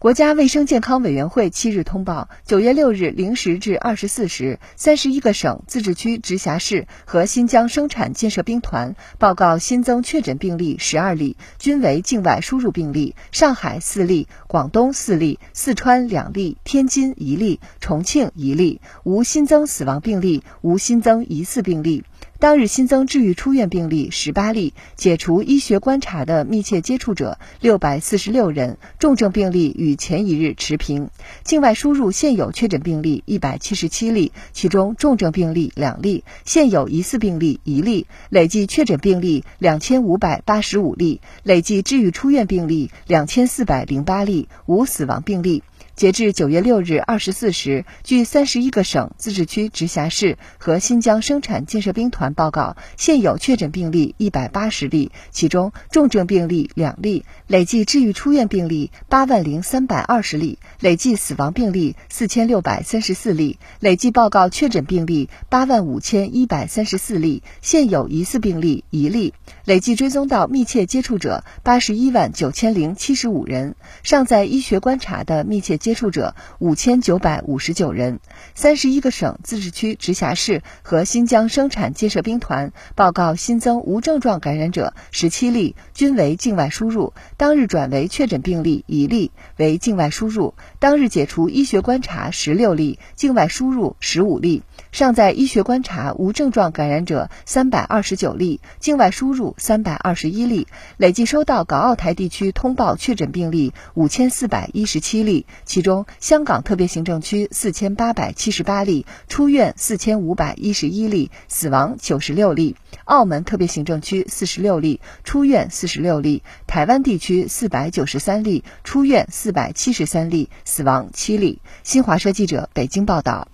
国家卫生健康委员会七日通报，九月六日零时至二十四时，三十一个省、自治区、直辖市和新疆生产建设兵团报告新增确诊病例十二例，均为境外输入病例。上海四例，广东四例，四川两例，天津一例，重庆一例，无新增死亡病例，无新增疑似病例。当日新增治愈出院病例十八例，解除医学观察的密切接触者六百四十六人，重症病例与前一日持平。境外输入现有确诊病例一百七十七例，其中重症病例两例，现有疑似病例一例，累计确诊病例两千五百八十五例，累计治愈出院病例两千四百零八例，无死亡病例。截至九月六日二十四时，据三十一个省、自治区、直辖市和新疆生产建设兵团报告，现有确诊病例一百八十例，其中重症病例两例，累计治愈出院病例八万零三百二十例，累计死亡病例四千六百三十四例，累计报告确诊病例八万五千一百三十四例，现有疑似病例一例，累计追踪到密切接触者八十一万九千零七十五人，尚在医学观察的密切接。接触者五千九百五十九人，三十一个省、自治区、直辖市和新疆生产建设兵团报告新增无症状感染者十七例，均为境外输入。当日转为确诊病例一例，为境外输入。当日解除医学观察十六例，境外输入十五例。尚在医学观察无症状感染者三百二十九例，境外输入三百二十一例。累计收到港澳台地区通报确诊病例五千四百一十七例，其中香港特别行政区四千八百七十八例，出院四千五百一十一例，死亡九十六例；澳门特别行政区四十六例，出院四十六例；台湾地区四百九十三例，出院四百七十三例，死亡七例。新华社记者北京报道。